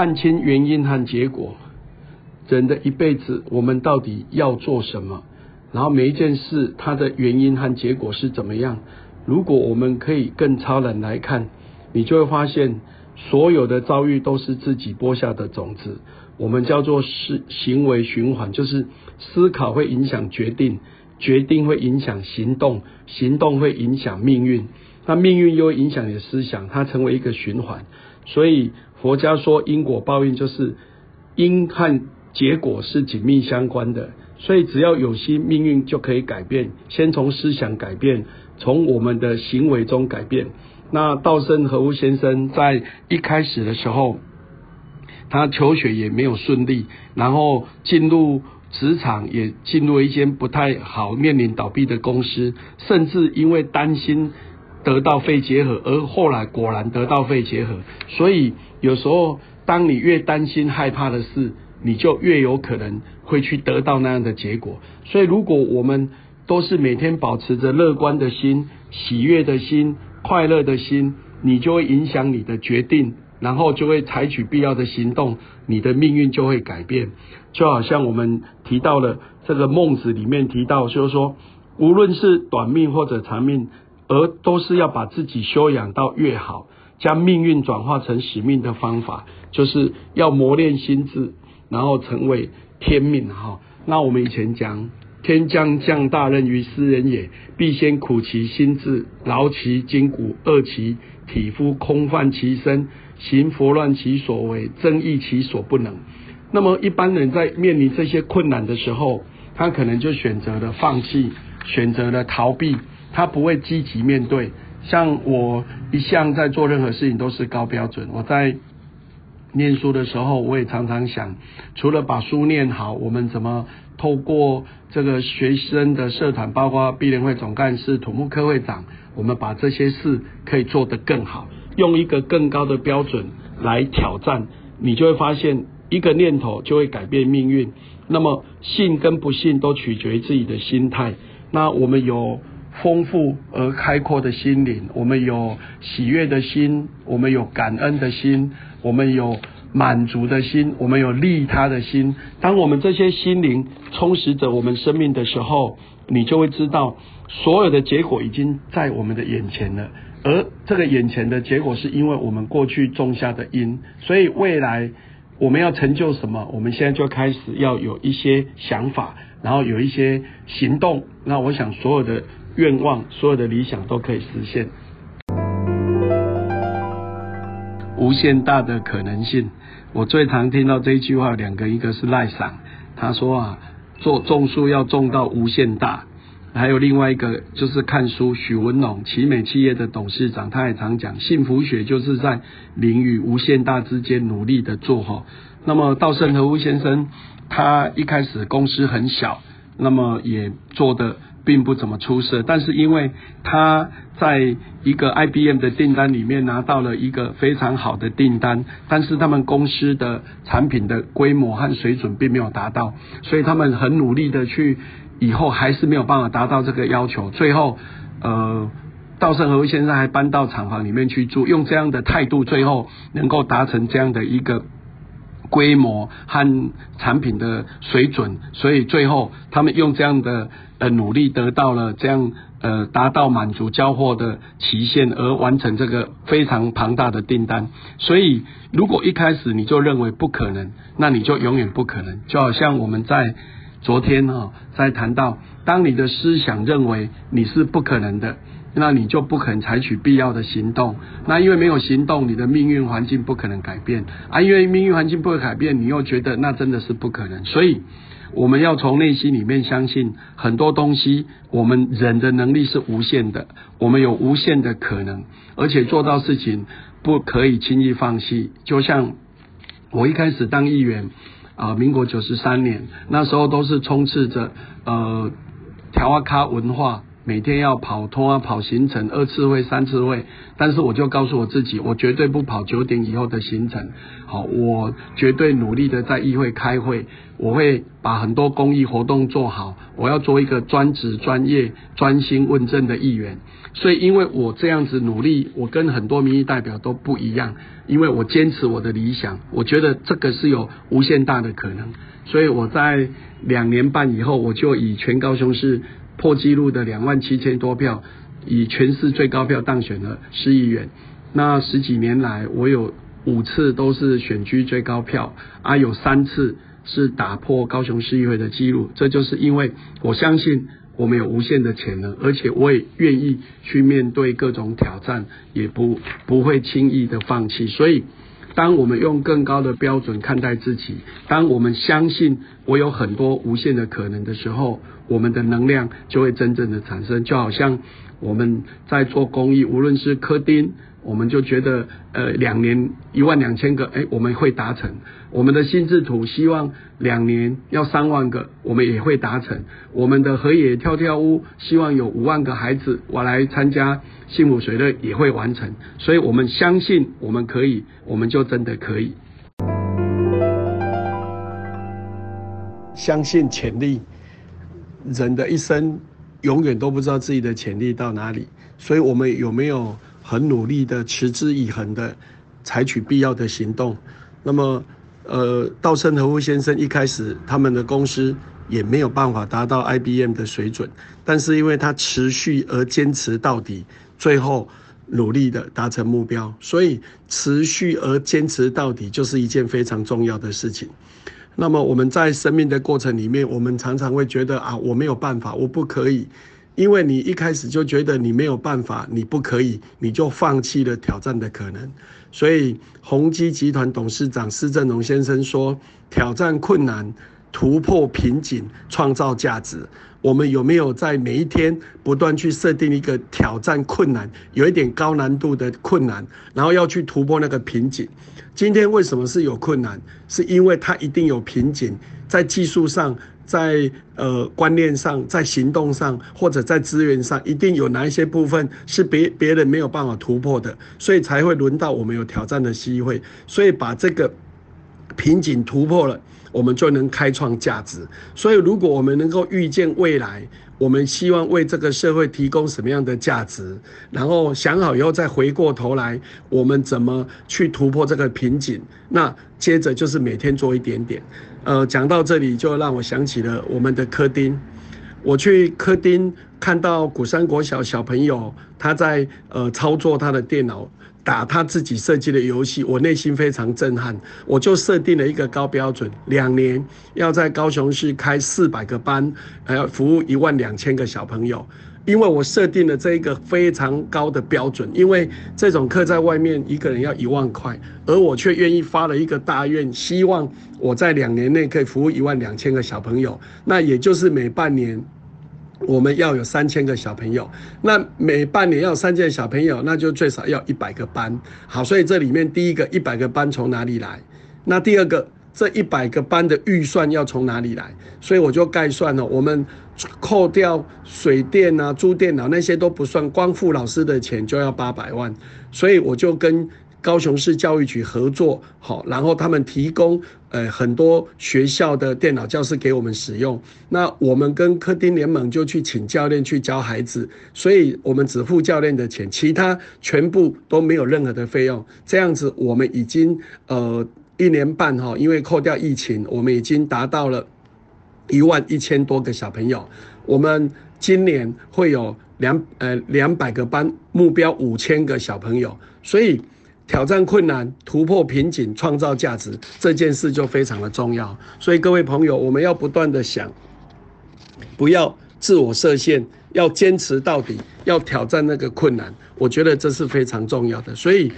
看清原因和结果，人的一辈子，我们到底要做什么？然后每一件事，它的原因和结果是怎么样？如果我们可以更超然来看，你就会发现，所有的遭遇都是自己播下的种子。我们叫做是行为循环，就是思考会影响决定，决定会影响行动，行动会影响命运，那命运又会影响你的思想，它成为一个循环。所以佛家说因果报应，就是因和结果是紧密相关的。所以只要有心，命运就可以改变。先从思想改变，从我们的行为中改变。那道生和夫先生在一开始的时候。他求学也没有顺利，然后进入职场也进入一间不太好、面临倒闭的公司，甚至因为担心得到肺结核，而后来果然得到肺结核。所以有时候，当你越担心害怕的事，你就越有可能会去得到那样的结果。所以，如果我们都是每天保持着乐观的心、喜悦的心、快乐的心，你就会影响你的决定。然后就会采取必要的行动，你的命运就会改变。就好像我们提到了这个孟子里面提到，就是说，无论是短命或者长命，而都是要把自己修养到越好，将命运转化成使命的方法，就是要磨练心智，然后成为天命哈。那我们以前讲。天将降大任于斯人也，必先苦其心志，劳其筋骨，饿其体肤，空泛其身，行拂乱其所为，增益其所不能。那么一般人在面临这些困难的时候，他可能就选择了放弃，选择了逃避，他不会积极面对。像我一向在做任何事情都是高标准，我在。念书的时候，我也常常想，除了把书念好，我们怎么透过这个学生的社团，包括毕联会总干事、土木科会长，我们把这些事可以做得更好，用一个更高的标准来挑战，你就会发现，一个念头就会改变命运。那么信跟不信都取决于自己的心态。那我们有丰富而开阔的心灵，我们有喜悦的心，我们有感恩的心。我们有满足的心，我们有利他的心。当我们这些心灵充实着我们生命的时候，你就会知道，所有的结果已经在我们的眼前了。而这个眼前的结果，是因为我们过去种下的因。所以未来我们要成就什么，我们现在就开始要有一些想法，然后有一些行动。那我想，所有的愿望、所有的理想都可以实现。无限大的可能性，我最常听到这一句话，两个，一个是赖赏，他说啊，做种树要种到无限大，还有另外一个就是看书，许文龙，奇美企业的董事长，他也常讲，幸福学就是在零与无限大之间努力的做哈。那么稻盛和夫先生，他一开始公司很小，那么也做的。并不怎么出色，但是因为他在一个 IBM 的订单里面拿到了一个非常好的订单，但是他们公司的产品的规模和水准并没有达到，所以他们很努力的去，以后还是没有办法达到这个要求。最后，呃，稻盛和夫先生还搬到厂房里面去住，用这样的态度，最后能够达成这样的一个。规模和产品的水准，所以最后他们用这样的呃努力得到了这样呃达到满足交货的期限而完成这个非常庞大的订单。所以如果一开始你就认为不可能，那你就永远不可能。就好像我们在昨天哈在谈到，当你的思想认为你是不可能的。那你就不肯采取必要的行动，那因为没有行动，你的命运环境不可能改变啊。因为命运环境不会改变，你又觉得那真的是不可能。所以我们要从内心里面相信很多东西，我们人的能力是无限的，我们有无限的可能，而且做到事情不可以轻易放弃。就像我一开始当议员啊，民国九十三年那时候都是充斥着呃条阿卡文化。每天要跑通啊，跑行程二次会、三次会，但是我就告诉我自己，我绝对不跑九点以后的行程。好，我绝对努力的在议会开会，我会把很多公益活动做好，我要做一个专职、专业、专心问政的议员。所以，因为我这样子努力，我跟很多民意代表都不一样，因为我坚持我的理想，我觉得这个是有无限大的可能。所以我在两年半以后，我就以全高雄市破纪录的两万七千多票，以全市最高票当选了市议员。那十几年来，我有五次都是选区最高票，啊，有三次是打破高雄市议会的纪录。这就是因为我相信。我们有无限的潜能，而且我也愿意去面对各种挑战，也不不会轻易的放弃。所以，当我们用更高的标准看待自己，当我们相信我有很多无限的可能的时候，我们的能量就会真正的产生。就好像我们在做公益，无论是科丁。我们就觉得，呃，两年一万两千个，哎，我们会达成。我们的心智图希望两年要三万个，我们也会达成。我们的河野跳跳屋希望有五万个孩子，我来参加幸福水乐也会完成。所以我们相信我们可以，我们就真的可以。相信潜力，人的一生永远都不知道自己的潜力到哪里，所以我们有没有？很努力的、持之以恒的采取必要的行动。那么，呃，稻盛和夫先生一开始他们的公司也没有办法达到 IBM 的水准，但是因为他持续而坚持到底，最后努力的达成目标。所以，持续而坚持到底就是一件非常重要的事情。那么，我们在生命的过程里面，我们常常会觉得啊，我没有办法，我不可以。因为你一开始就觉得你没有办法，你不可以，你就放弃了挑战的可能。所以宏基集团董事长施正荣先生说：“挑战困难，突破瓶颈，创造价值。”我们有没有在每一天不断去设定一个挑战困难、有一点高难度的困难，然后要去突破那个瓶颈？今天为什么是有困难？是因为它一定有瓶颈，在技术上。在呃观念上，在行动上，或者在资源上，一定有哪一些部分是别别人没有办法突破的，所以才会轮到我们有挑战的机会。所以把这个瓶颈突破了，我们就能开创价值。所以如果我们能够预见未来，我们希望为这个社会提供什么样的价值，然后想好以后再回过头来，我们怎么去突破这个瓶颈？那接着就是每天做一点点。呃，讲到这里就让我想起了我们的科丁。我去科丁看到古山国小小朋友他在呃操作他的电脑。打他自己设计的游戏，我内心非常震撼。我就设定了一个高标准，两年要在高雄市开四百个班，还要服务一万两千个小朋友。因为我设定了这一个非常高的标准，因为这种课在外面一个人要一万块，而我却愿意发了一个大愿，希望我在两年内可以服务一万两千个小朋友。那也就是每半年。我们要有三千个小朋友，那每半年要三千个小朋友，那就最少要一百个班。好，所以这里面第一个一百个班从哪里来？那第二个这一百个班的预算要从哪里来？所以我就概算了，我们扣掉水电啊、租电脑那些都不算，光付老师的钱就要八百万，所以我就跟。高雄市教育局合作好，然后他们提供呃很多学校的电脑教室给我们使用。那我们跟科丁联盟就去请教练去教孩子，所以我们只付教练的钱，其他全部都没有任何的费用。这样子，我们已经呃一年半哈，因为扣掉疫情，我们已经达到了一万一千多个小朋友。我们今年会有两呃两百个班，目标五千个小朋友，所以。挑战困难、突破瓶颈、创造价值这件事就非常的重要。所以各位朋友，我们要不断的想，不要自我设限，要坚持到底，要挑战那个困难。我觉得这是非常重要的。所以。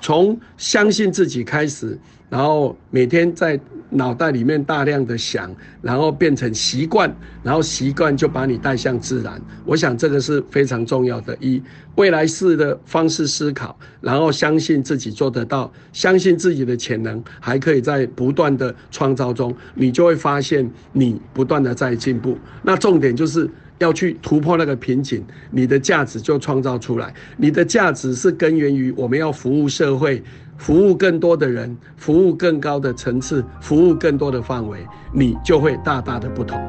从相信自己开始，然后每天在脑袋里面大量的想，然后变成习惯，然后习惯就把你带向自然。我想这个是非常重要的，一未来式的方式思考，然后相信自己做得到，相信自己的潜能，还可以在不断的创造中，你就会发现你不断的在进步。那重点就是。要去突破那个瓶颈，你的价值就创造出来。你的价值是根源于我们要服务社会，服务更多的人，服务更高的层次，服务更多的范围，你就会大大的不同。